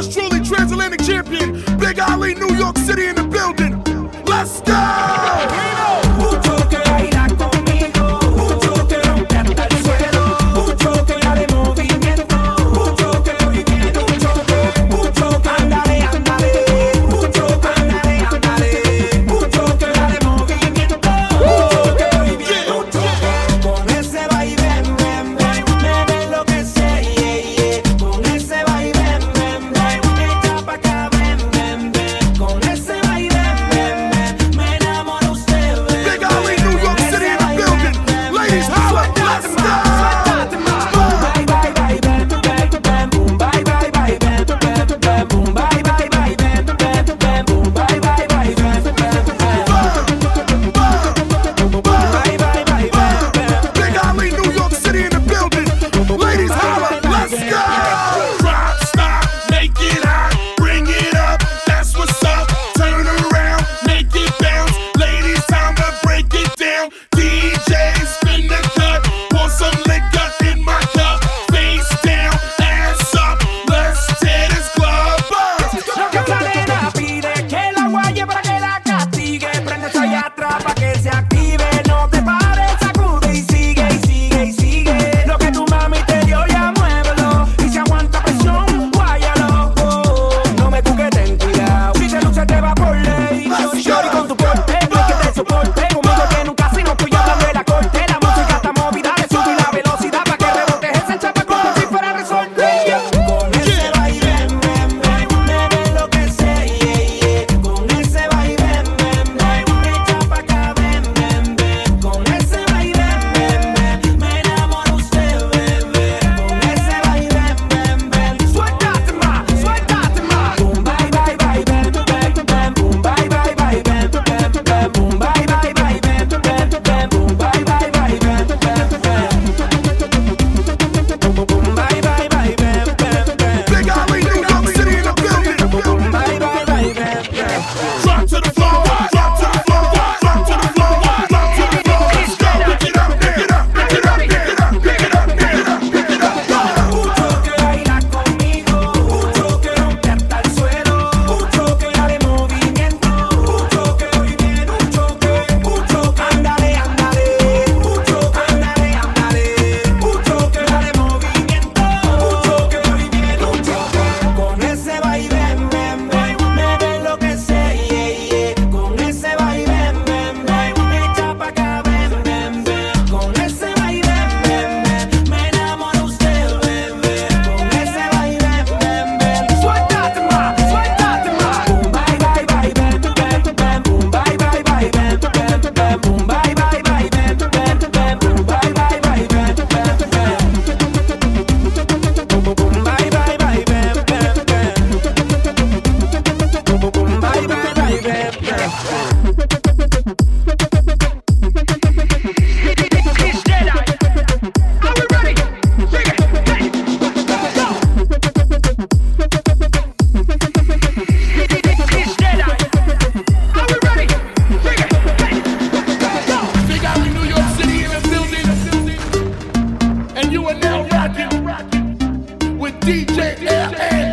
yours truly, transatlantic champion, Big Ali, New York City in the building. Let's go! You are now rocking with DJ LA.